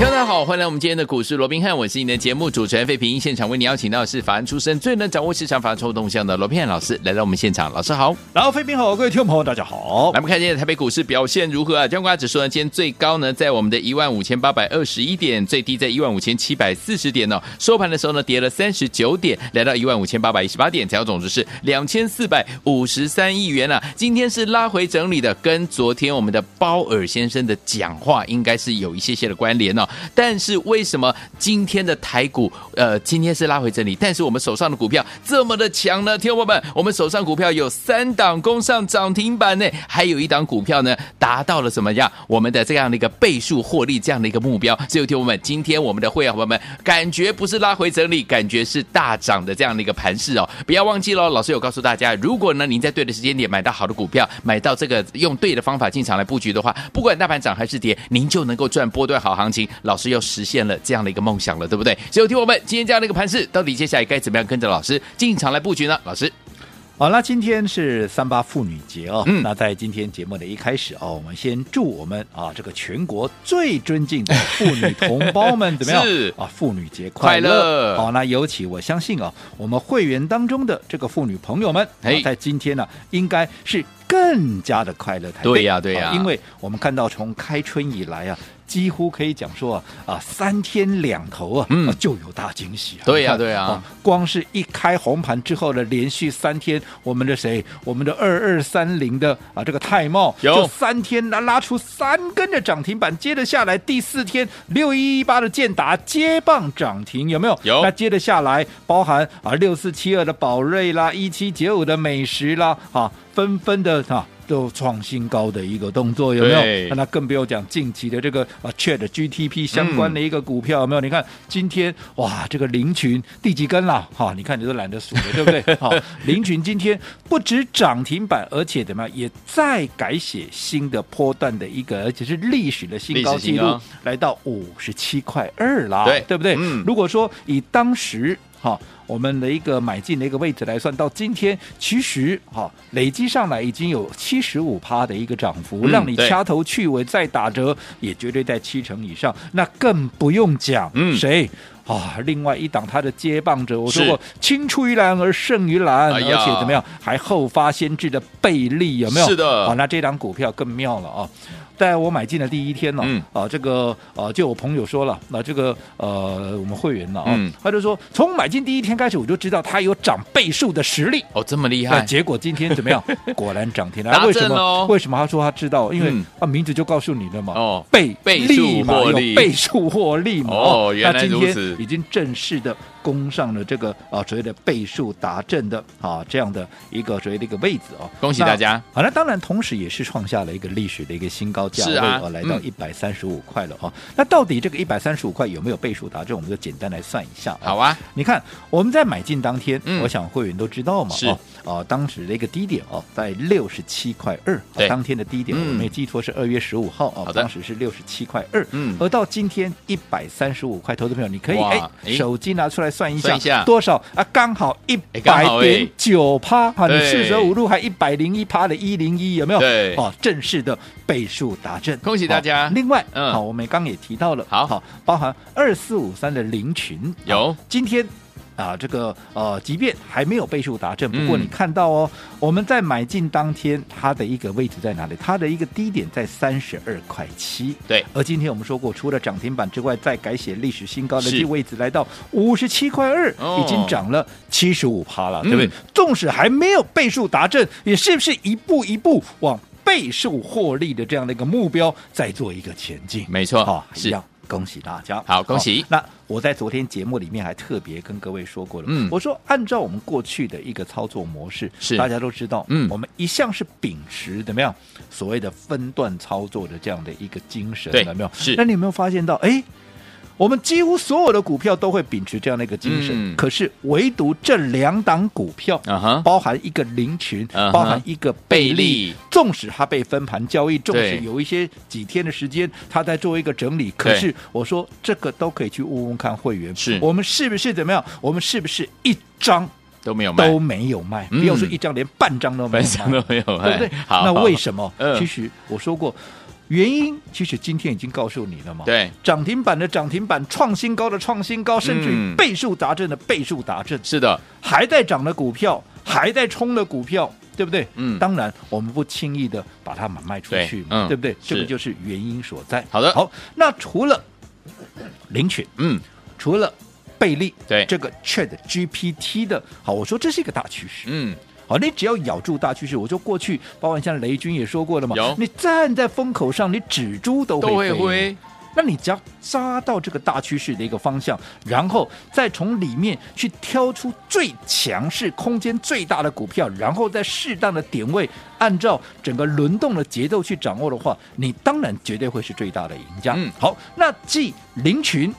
大家好，欢迎来我们今天的股市罗宾汉，我是你的节目主持人费平。现场为你邀请到的是法案出身、最能掌握市场法抽动向的罗宾汉老师来到我们现场。老师好，然后费平好，各位听众朋友大家好。来，我们看今天台北股市表现如何啊？加权指数呢，今天最高呢在我们的一万五千八百二十一点，最低在一万五千七百四十点哦。收盘的时候呢，跌了三十九点，来到一万五千八百一十八点，成交总值是两千四百五十三亿元啊。今天是拉回整理的，跟昨天我们的鲍尔先生的讲话应该是有一些些的关联哦，但是。为什么今天的台股呃，今天是拉回整理，但是我们手上的股票这么的强呢？听众朋友们，我们手上股票有三档攻上涨停板呢，还有一档股票呢达到了怎么样？我们的这样的一个倍数获利这样的一个目标。所以听我们，今天我们的会员伙伴们感觉不是拉回整理，感觉是大涨的这样的一个盘势哦。不要忘记喽，老师有告诉大家，如果呢您在对的时间点买到好的股票，买到这个用对的方法进场来布局的话，不管大盘涨还是跌，您就能够赚波段好行情。老师又实现。了这样的一个梦想了，对不对？所以听我们今天这样的一个盘势，到底接下来该怎么样跟着老师进场来布局呢？老师，好，那今天是三八妇女节哦。嗯，那在今天节目的一开始哦，我们先祝我们啊这个全国最尊敬的妇女同胞们 怎么样？是啊，妇女节快乐！好，那尤其我相信啊，我们会员当中的这个妇女朋友们，哎在今天呢、啊，应该是更加的快乐才对。对呀，对呀，因为我们看到从开春以来啊。几乎可以讲说啊啊三天两头啊，嗯、就有大惊喜啊！对呀、啊、对呀、啊，光是一开红盘之后的连续三天，我们的谁，我们的二二三零的啊这个泰茂，有就三天拉拉出三根的涨停板，接着下来第四天六一一八的建达接棒涨停，有没有？有。那接着下来，包含啊六四七二的宝瑞啦，一七九五的美食啦，啊纷纷的啊。都创新高的一个动作有没有？那更不用讲近期的这个啊 Chat GTP 相关的一个股票有没有？嗯、你看今天哇，这个林群第几根了？哈，你看你都懒得数了，对不对？好，林群今天不止涨停板，而且怎么样，也再改写新的波段的一个，而且是历史的新高纪录，来到五十七块二啦，对对不对？嗯，如果说以当时哈。我们的一个买进的一个位置来算，到今天其实哈累积上来已经有七十五趴的一个涨幅，嗯、让你掐头去尾再打折也绝对在七成以上。那更不用讲，嗯，谁啊？另外一档它的接棒者，我说过青出于蓝而胜于蓝，哎、而且怎么样还后发先至的倍利有没有？是的，好，那这档股票更妙了啊！在我买进的第一天呢、哦，嗯、啊，这个呃，就我朋友说了，那这个呃，我们会员呢啊，嗯、他就说从买进第一天开始，我就知道他有涨倍数的实力哦，这么厉害。结果今天怎么样？果然涨停了。为什么？为什么他说他知道？因为啊，名字就告诉你了嘛。哦，倍倍数获利，倍数获利嘛。哦，原来如此。已经正式的。攻上了这个啊所谓的倍数达阵的啊这样的一个所谓的一个位置哦，恭喜大家！好，那当然同时也是创下了一个历史的一个新高价位啊，来到一百三十五块了哈。那到底这个一百三十五块有没有倍数达阵？我们就简单来算一下。好啊，你看我们在买进当天，我想会员都知道嘛，是。啊，当时的一个低点哦，在六十七块二，当天的低点我没记错是二月十五号啊，当时是六十七块二，嗯，而到今天一百三十五块，投资朋友你可以哎手机拿出来。算一下，一下多少啊？刚好一百点九趴哈，你四舍五入还一百零一趴的一零一有没有？对，哦，正式的倍数达阵，恭喜大家。另外，嗯，好，我们刚也提到了，好好，包含二四五三的零群有今天。啊，这个呃，即便还没有倍数达阵，不过你看到哦，嗯、我们在买进当天，它的一个位置在哪里？它的一个低点在三十二块七。对，而今天我们说过，除了涨停板之外，再改写历史新高的这位置来到五十七块二，已经涨了七十五趴了，对不对？嗯、纵使还没有倍数达阵，也是不是一步一步往倍数获利的这样的一个目标在做一个前进？没错，好、哦，是这样。恭喜大家！好，恭喜。那我在昨天节目里面还特别跟各位说过了，嗯，我说按照我们过去的一个操作模式，是大家都知道，嗯，我们一向是秉持怎么样所谓的分段操作的这样的一个精神，对，有没有？是。那你有没有发现到，哎，我们几乎所有的股票都会秉持这样的一个精神，嗯可是唯独这两档股票，包含一个林群，包含一个贝贝利利，纵使它被分盘交易，纵使有一些几天的时间，它在做一个整理，可是我说这个都可以去问问看会员，是我们是不是怎么样？我们是不是一张都没有卖都，没有卖？嗯不要说一张，连半张都没有没有，对不对？好，那好为什么？嗯其实我说过。原因其实今天已经告诉你了嘛，对，涨停板的涨停板，创新高的创新高，甚至于嗯倍数达阵的倍数达阵，是的，还在涨的股票，还在冲的股票，对不对？嗯。当然我们不轻易的把它买卖出去嘛，对嗯。对不对？这个就是原因所在。好的。好，那除了领取，嗯，除了贝利，对。这个 Chat GPT 的，好，我说这是一个大趋势。嗯，好，你只要咬住大趋势，我就过去，包括像雷军也说过了嘛，有你站在风口上，你指猪都都会飞。那你只要扎到这个大趋势的一个方向，然后再从里面去挑出最强势、空间最大的股票，然后在适当的点位，按照整个轮动的节奏去掌握的话，你当然绝对会是最大的赢家。嗯好，那继林群，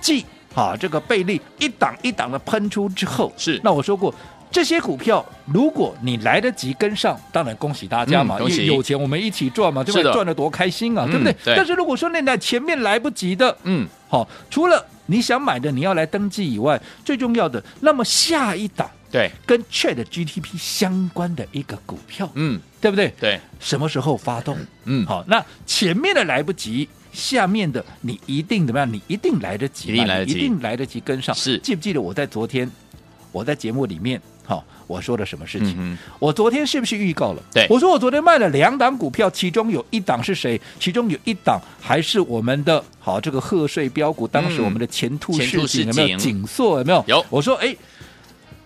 继啊这个贝利一档一档的喷出之后，是那我说过。这些股票，如果你来得及跟上，当然恭喜大家嘛，因为有钱我们一起赚嘛，对不对？赚得多开心啊，嗯对不对？对但是如果说那在前面来不及的，嗯，好，除了你想买的你要来登记以外，最重要的，那么下一档对，跟 Chat GTP 相关的一个股票，嗯，对不对？对，什么时候发动？嗯，好，那前面的来不及，下面的你一定怎么样？你一定来得及，一定来得及你一定来得及跟上。是记不记得我在昨天我在节目里面，好，我说了什么事情？嗯我昨天是不是预告了？对我说我昨天卖了两档股票，其中有一档是谁？其中有一档还是我们的好这个贺岁标股，当时我们的前途前途似似锦有没有？锦景硕有没有？有我说哎。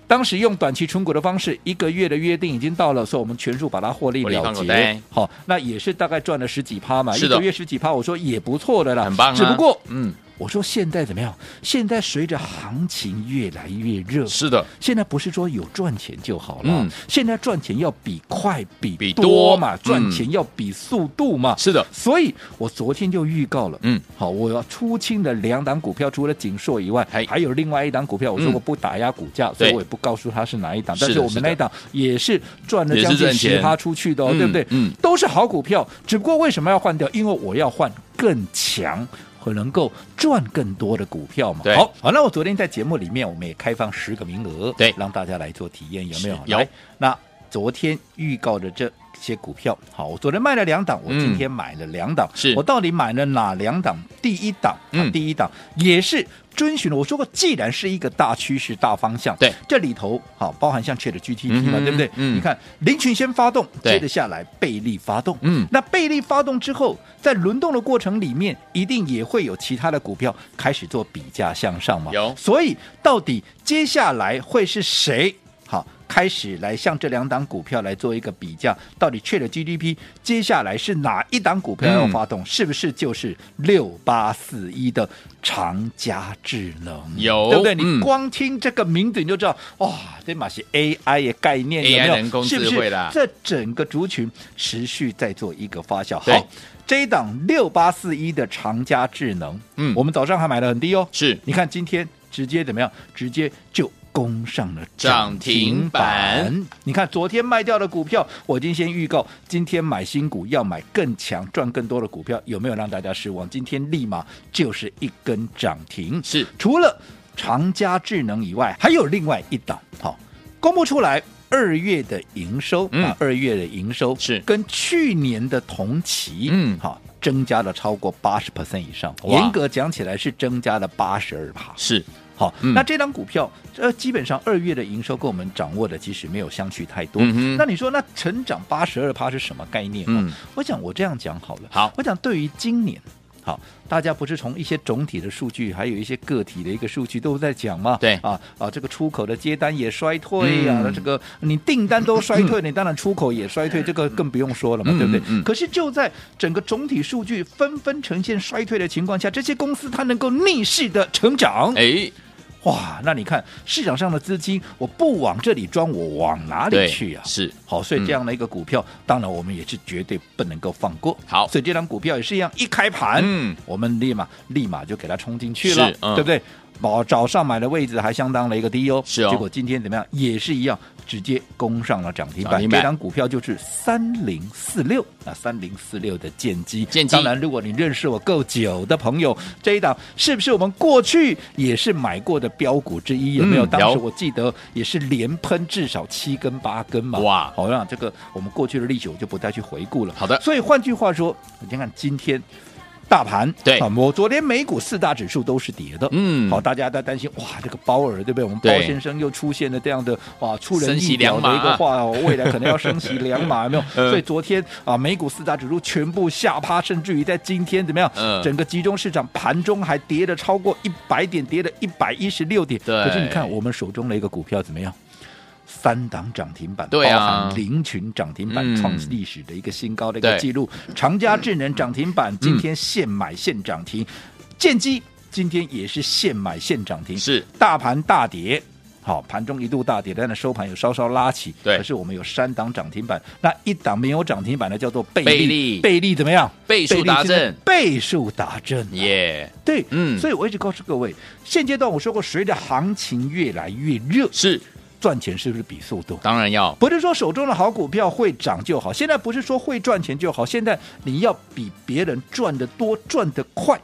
当时用短期存股的方式，一个月的约定已经到了，所以我们全数把它获利了结。好，那也是大概赚了十几趴嘛，一个月十几趴，我说也不错的啦，很棒啊只不过，嗯，我说现在怎么样？现在随着行情越来越热，是的，现在不是说有赚钱就好了，嗯。现在赚钱要比快比比多多嘛，嗯。赚钱要比速度嘛，是的，所以我昨天就预告了，嗯，好，我要出清的两档股票，除了景硕以外嘿，还有另外一档股票，我说我不打压股价，所以我也不告诉他是哪一档，但是我们那一档也是赚了将近十趴出去的哦，嗯对不对？嗯。都是好股票，只不过为什么要换掉？因为我要换更强。和能够赚更多的股票嘛？好，好，那我昨天在节目里面，我们也开放十个名额，对让大家来做体验，有没有？有来。那昨天预告的这些股票，好，我昨天卖了两档，我今天买了两档，是。我到底买了哪两档？第一档，嗯。啊，第一档也是遵循了我说过，既然是一个大趋势、大方向，对，这里头好包含像 Chat GTP 嘛，嗯对不对？嗯。你看林群先发动，接着下来贝利发动，嗯。那贝利发动之后，在轮动的过程里面，一定也会有其他的股票开始做比价向上嘛？有。所以到底接下来会是谁？好，开始来向这两档股票来做一个比较，到底 Chat GDP 接下来是哪一档股票要发动？是不是就是六八四一的长佳智能？有对不对？嗯你光听这个名字你就知道，哇，这嘛是 AI 的概念，有没 AI 有？人工智是不是这整个族群持续在做一个发酵。好，这一档六八四一的长佳智能，嗯我们早上还买的很低哦，是你看今天直接怎么样？直接就攻上了涨停板。你看昨天卖掉的股票，我已经先预告，今天买新股要买更强、赚更多的股票，有没有让大家失望？今天立马就是一根涨停。是除了长加智能以外，还有另外一档，好，公布出来。二月的营收嗯啊，二月的营收是跟去年的同期，嗯好，增加了超过八十 percent 以上。严格讲起来是增加了八十二趴。是，好，嗯那这张股票，呃，基本上二月的营收跟我们掌握的其实没有相去太多。嗯那你说，那成长八十二趴是什么概念？我想我这样讲好了。好我讲对于今年。好，大家不是从一些总体的数据，还有一些个体的一个数据都在讲吗？对啊啊，这个出口的接单也衰退呀、啊，嗯这个你订单都衰退，你当然出口也衰退，这个更不用说了嘛，嗯对不对？嗯嗯可是就在整个总体数据纷纷呈现衰退的情况下，这些公司它能够逆势的成长，哎，哇，那你看市场上的资金，我不往这里装，我往哪里去啊？是好，所以这样的一个股票，嗯、当然我们也是绝对不能够放过。好，所以这张股票也是一样，一开盘，嗯，我们立马立马就给它冲进去了，嗯、对不对？早早上买的位置还相当的一个低哦，是哦。结果今天怎么样？也是一样，直接攻上了涨停板。这张股票就是三零四六啊，三零四六的剑机。剑机。当然，如果你认识我够久的朋友，这一档是不是我们过去也是买过的标股之一？有没有？嗯、当时我记得也是连喷至少七根八根嘛。哇！好，让这个我们过去的历史我就不再去回顾了。好的。所以换句话说，你看看今天。大盘对啊，我昨天美股四大指数都是跌的，嗯，好，大家在担心哇，这个鲍尔对不对？我们鲍先生又出现了这样的哇出人意料的一个话哦，未来可能要 升息两码，有没有？所以昨天啊，美股四大指数全部下趴，甚至于在今天怎么样？嗯，整个集中市场盘中还跌了超过一百点，跌了一百一十六点。对，可是你看我们手中的一个股票怎么样？三档涨停板，对啊，包含凌群涨停板创历史的一个新高的一个记录。长佳智能涨停板今天现买现涨停，建机今天也是现买现涨停。是大盘大跌，好，盘中一度大跌，但是收盘有稍稍拉起。对，可是我们有三档涨停板，那一档没有涨停板的叫做倍利，倍利怎么样？倍数达阵，倍数达阵，耶，对，嗯，所以我一直告诉各位，现阶段我说过，随着行情越来越热，是。赚钱是不是比速度？当然要，不是说手中的好股票会涨就好。现在不是说会赚钱就好，现在你要比别人赚得多、赚得快。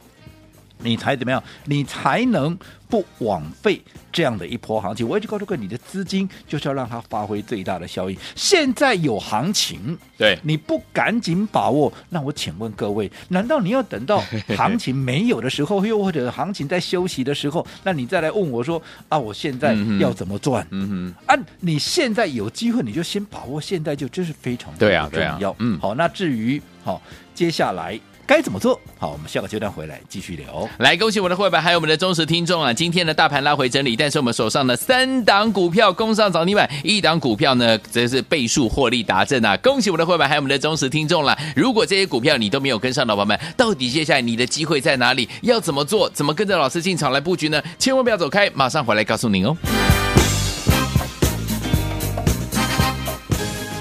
你才怎么样？你才能不枉费这样的一波行情。我一直告诉各位，你的资金就是要让它发挥最大的效益。现在有行情，对，你不赶紧把握，那我请问各位，难道你要等到行情没有的时候，又或者行情在休息的时候，那你再来问我说啊，我现在要怎么赚？嗯哼，啊，你现在有机会，你就先把握，现在就真是非常重要。对啊，对啊，嗯，好，那至于好接下来。该怎么做？好，我们下个阶段回来继续聊。来，恭喜我们的会员，还有我们的忠实听众啊！今天的大盘拉回整理，但是我们手上的三档股票攻上涨停板，一档股票呢则是倍数获利达阵啊！恭喜我们的会员，还有我们的忠实听众了。如果这些股票你都没有跟上的伙伴们，到底接下来你的机会在哪里？要怎么做？怎么跟着老师进场来布局呢？千万不要走开，马上回来告诉您哦。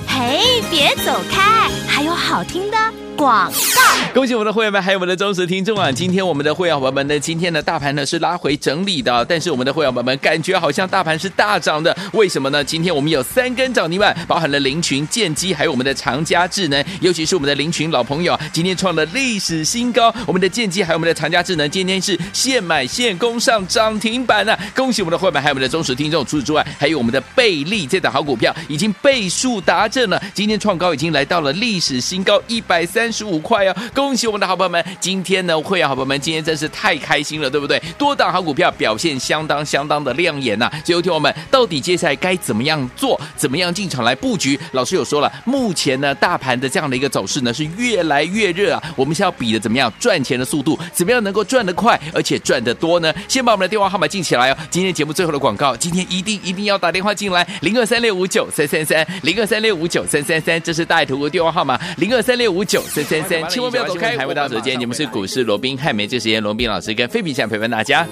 嘿，别走开，还有好听的。广告，恭喜我们的会员们，还有我们的忠实听众啊！今天我们的会员伙伴们呢，今天的大盘呢是拉回整理的，但是我们的会员伙伴们感觉好像大盘是大涨的，为什么呢？今天我们有三根涨停板，包含了林群、建机，还有我们的长佳智能，尤其是我们的林群老朋友，今天创了历史新高。我们的建机还有我们的长佳智能，今天是现买现攻上涨停板啊！恭喜我们的会员，还有我们的忠实听众。除此之外，还有我们的倍利这档好股票，已经倍数达阵了，今天创高已经来到了历史新高一百三。十五块哦！恭喜我们的好朋友们，今天呢，会员好朋友们今天真是太开心了，对不对？多档好股票表现相当相当的亮眼呐、啊！最后听我们到底接下来该怎么样做，怎么样进场来布局？老师有说了，目前呢，大盘的这样的一个走势呢是越来越热啊！我们是要比的怎么样赚钱的速度，怎么样能够赚得快，而且赚得多呢？先把我们的电话号码记起来哦！今天节目最后的广告，今天一定一定要打电话进来，零二三六五九三三三，零二三六五九三三三，这是大爱投顾电话号码，零二三六五九。三三三，千万不要走开！回到时间，节目是股市罗宾汉梅，这时间罗宾老师跟菲比想陪伴大家。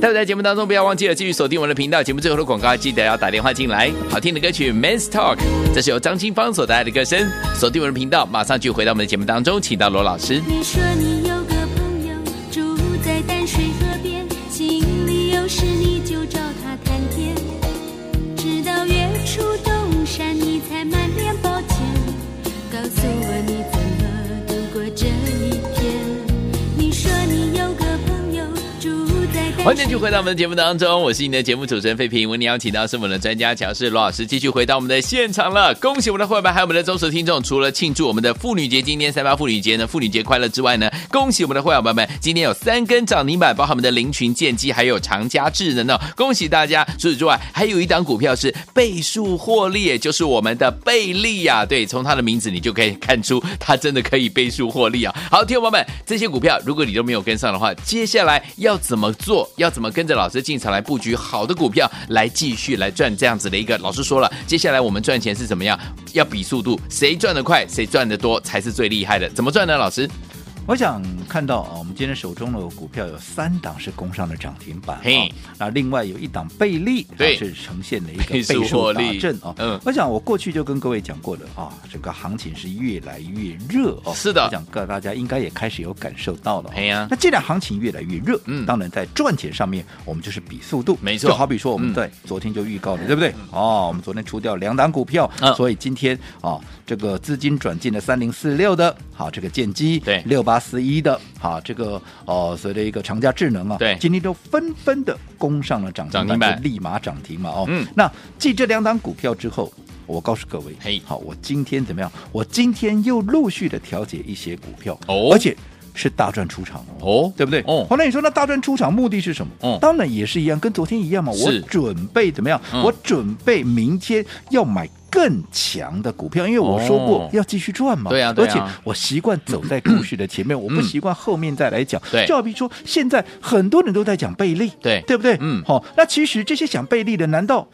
待会在节目当中，不要忘记了继续锁定我们的频道。节目最后的广告，记得要打电话进来。好听的歌曲《Men's Talk》，这是由张清芳所带来的歌声。锁定我们的频道，马上就回到我们的节目当中，请到罗老师。你说你有个朋友住在淡水欢迎继续回到我们的节目当中，我是你的节目主持人费平。为你邀请到是我们的专家讲师罗老师，继续回到我们的现场了。恭喜我们的会员，还有我们的忠实听众。除了庆祝我们的妇女节，今天三八妇女节呢，妇女节快乐之外呢，恭喜我们的会员朋友们，今天有三根涨停板，包含我们的林群、建机，还有长佳智能呢。恭喜大家！除此之外，还有一档股票是倍数获利，也就是我们的倍利啊。对，从它的名字你就可以看出，它真的可以倍数获利啊。好，听众朋友们，这些股票如果你都没有跟上的话，接下来要怎么做？要怎么跟着老师进场来布局好的股票，来继续来赚这样子的一个？老师说了，接下来我们赚钱是怎么样？要比速度，谁赚得快，谁赚得多才是最厉害的。怎么赚呢？老师？我想看到啊，我们今天手中的股票有三档是攻上了涨停板，啊，那另外有一档贝利，对，是呈现了一个倍数大震啊。嗯，我想我过去就跟各位讲过的啊，整个行情是越来越热哦。是的，我想各大家应该也开始有感受到了。哎呀，那既然行情越来越热，嗯，当然在赚钱上面，我们就是比速度，没错。就好比说我们在昨天就预告了，对不对？哦，我们昨天出掉两档股票，所以今天啊，这个资金转进了三零四六的，好，这个建机，对，六八四一的。好，这个哦，所谓的一个长佳智能啊，对，今天都纷纷的攻上了涨停板，就立马涨停嘛，哦，嗯，那继这两档股票之后，我告诉各位，嘿，好，我今天怎么样？我今天又陆续的调节一些股票，哦，而且是大赚出场哦，对不对？哦，好，那你说那大赚出场目的是什么？哦，当然也是一样，跟昨天一样嘛，我准备怎么样？我准备明天要买。更强的股票，因为我说过要继续赚嘛，对啊，而且我习惯走在故事的前面，我不习惯后面再来讲。对，就好比说，现在很多人都在讲贝利，对，对不对？嗯，好，那其实这些讲贝利的，难道？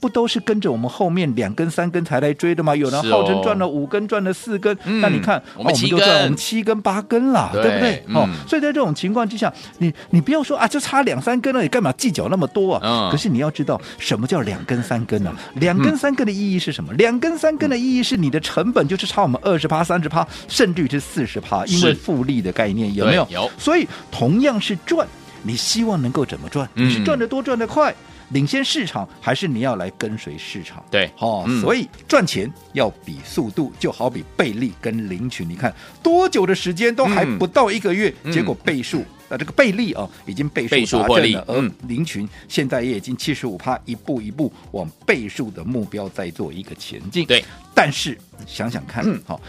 不都是跟着我们后面两根三根才来追的吗？有人号称赚了五根，赚了四根，那你看我们七根，我们七根八根了，对不对？哦，所以在这种情况之下，你你不要说啊，就差两三根了，你干嘛计较那么多啊？可是你要知道，什么叫两根三根呢？两根三根的意义是什么？两根三根的意义是你的成本就是差我们二十趴、三十趴，甚至于是四十趴，因为复利的概念有没有？有。所以同样是赚，你希望能够怎么赚？你是赚得多，赚得快？领先市场，还是你要来跟随市场？对，哦，嗯、所以赚钱要比速度，就好比倍利跟林群，你看多久的时间都还不到一个月，嗯、结果倍数，那、嗯、这个倍利啊，已经倍数达阵了，而林群现在也已经七十五趴，一步一步往倍数的目标在做一个前进。对，但是想想看，好、嗯，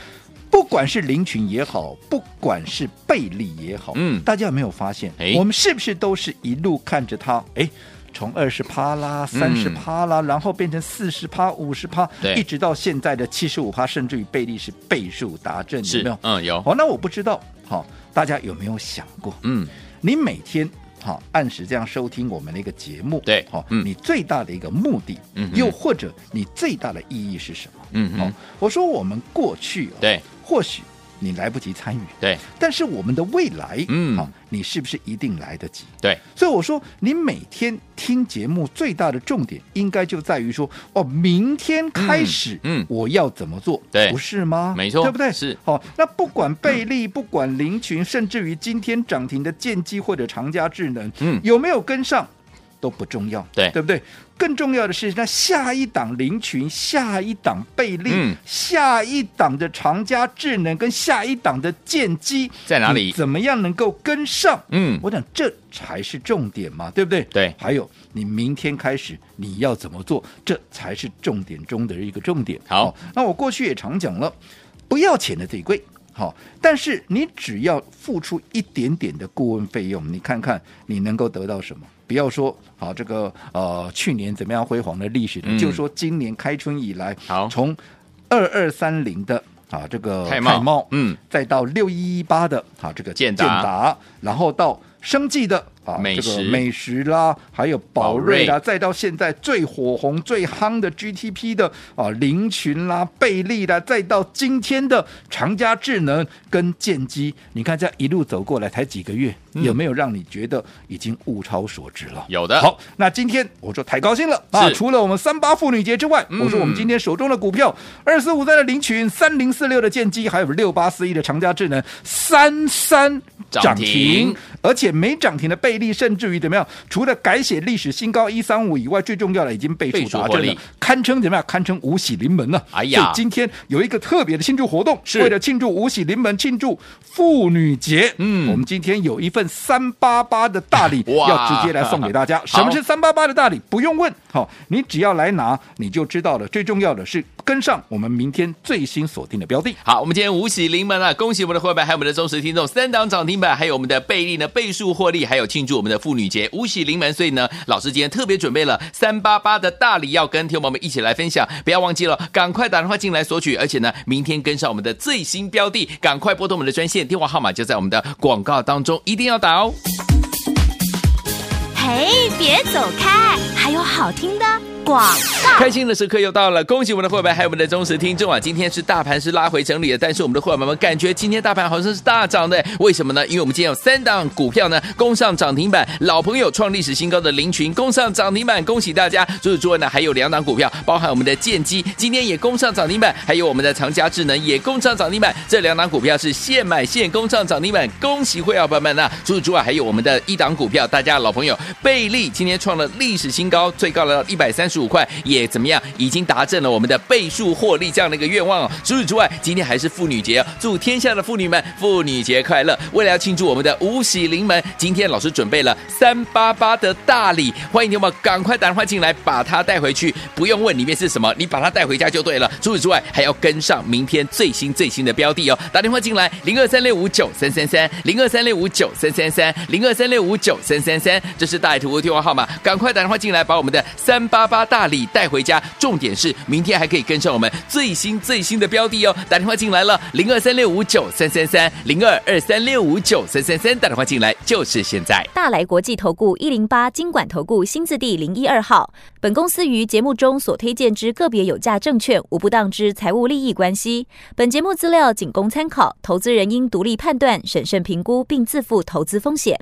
不管是林群也好，不管是倍利也好，嗯，大家有没有发现，诶。我们是不是都是一路看着它，哎？从二十趴啦，三十趴啦，嗯、然后变成四十趴、五十趴，一直到现在的七十五趴，甚至于倍利是倍数达阵，是有没有？嗯，有。好，那我不知道，好，大家有没有想过？嗯，你每天好按时这样收听我们的一个节目，对，好，嗯，你最大的一个目的，嗯，又或者你最大的意义是什么？嗯哼，好，我说我们过去、哦，对，或许。你来不及参与，对，但是我们的未来，嗯，好，你是不是一定来得及？对，所以我说，你每天听节目最大的重点，应该就在于说，哦，明天开始，嗯，我要怎么做？对，不是吗？没错，对不对？是，好，那不管贝利，不管林群，甚至于今天涨停的建机或者长佳智能，嗯，有没有跟上？都不重要，对对不对？更重要的是，那下一档林群，下一档倍利，嗯、下一档的长佳智能，跟下一档的建机在哪里？怎么样能够跟上？嗯，我想这才是重点嘛，对不对？对。还有，你明天开始你要怎么做？这才是重点中的一个重点。好，哦、那我过去也常讲了，不要钱的最贵。好，但是你只要付出一点点的顾问费用，你看看你能够得到什么？不要说好这个呃去年怎么样辉煌的历史就说今年开春以来，好。从二二三零的啊这个泰茂，茂嗯，再到六一一八的啊这个建达，然后到生计的。美食、这个、美食啦，还有宝瑞啦，瑞再到现在最火红、最夯的 GTP 的啊，林群啦、贝利啦，再到今天的长佳智能跟建机，你看这一路走过来才几个月，嗯、有没有让你觉得已经物超所值了？有的。好，那今天我说太高兴了啊！除了我们三八妇女节之外，嗯、我说我们今天手中的股票二四五三的林群、三零四六的建机，还有六八四一的长佳智能，三三涨停，停而且没涨停的倍利，甚至于怎么样？除了改写历史新高一三五以外，最重要的已经倍数达阵了，堪称怎么样？堪称五喜临门了。哎呀！所以今天有一个特别的庆祝活动，是为了庆祝五喜临门，庆祝妇女节。嗯，我们今天有一份三八八的大礼，要直接来送给大家。什么是三八八的大礼？不用问，好，你只要来拿，你就知道了。最重要的是跟上我们明天最新锁定的标的。好，我们今天五喜临门了，恭喜我们的伙伴，还有我们的忠实听众，三档涨停板，还有我们的倍利呢倍数获利，还有庆庆祝我们的妇女节五喜临门，所以呢，老师今天特别准备了三八八的大礼，要跟听众朋友们一起来分享，不要忘记了，赶快打电话进来索取，而且呢，明天跟上我们的最新标的，赶快拨通我们的专线电话号码，就在我们的广告当中，一定要打哦。嘿，别走开，还有好听的。广告。开心的时刻又到了，恭喜我们的会员还有我们的忠实听众啊！今天是大盘是拉回整理的，但是我们的会员们感觉今天大盘好像是大涨的，为什么呢？因为我们今天有三档股票呢攻上涨停板，老朋友创历史新高的林群攻上涨停板，恭喜大家！除此之外呢，还有两档股票，包含我们的建机今天也攻上涨停板，还有我们的长佳智能也攻上涨停板，这两档股票是现买现攻上涨停板，恭喜会员朋友们啊！除此之外，还有我们的一档股票，大家老朋友贝利今天创了历史新高，最高了一百三十五块，也怎么样？已经达成了我们的倍数获利这样的一个愿望哦。除此之外，今天还是妇女节哦，祝天下的妇女们妇女节快乐！为了要庆祝我们的五喜临门，今天老师准备了三八八的大礼，欢迎你们赶快打电话进来，把它带回去，不用问里面是什么，你把它带回家就对了。除此之外，还要跟上明天最新最新的标的哦，打电话进来零二三六五九三三三零二三六五九三三三零二三六五九三三三，这是大图的电话号码，赶快打电话进来，把我们的三八八大礼带回家。重点是明天还可以跟上我们最新最新的标的哦，打电话进来了零二三六五九三三三零二二三六五九三三三，打电话进来就是现在。大来国际投顾一零八金管投顾新字第零一二号，本公司于节目中所推荐之个别有价证券无不当之财务利益关系，本节目资料仅供参考，投资人应独立判断、审慎评估并自负投资风险。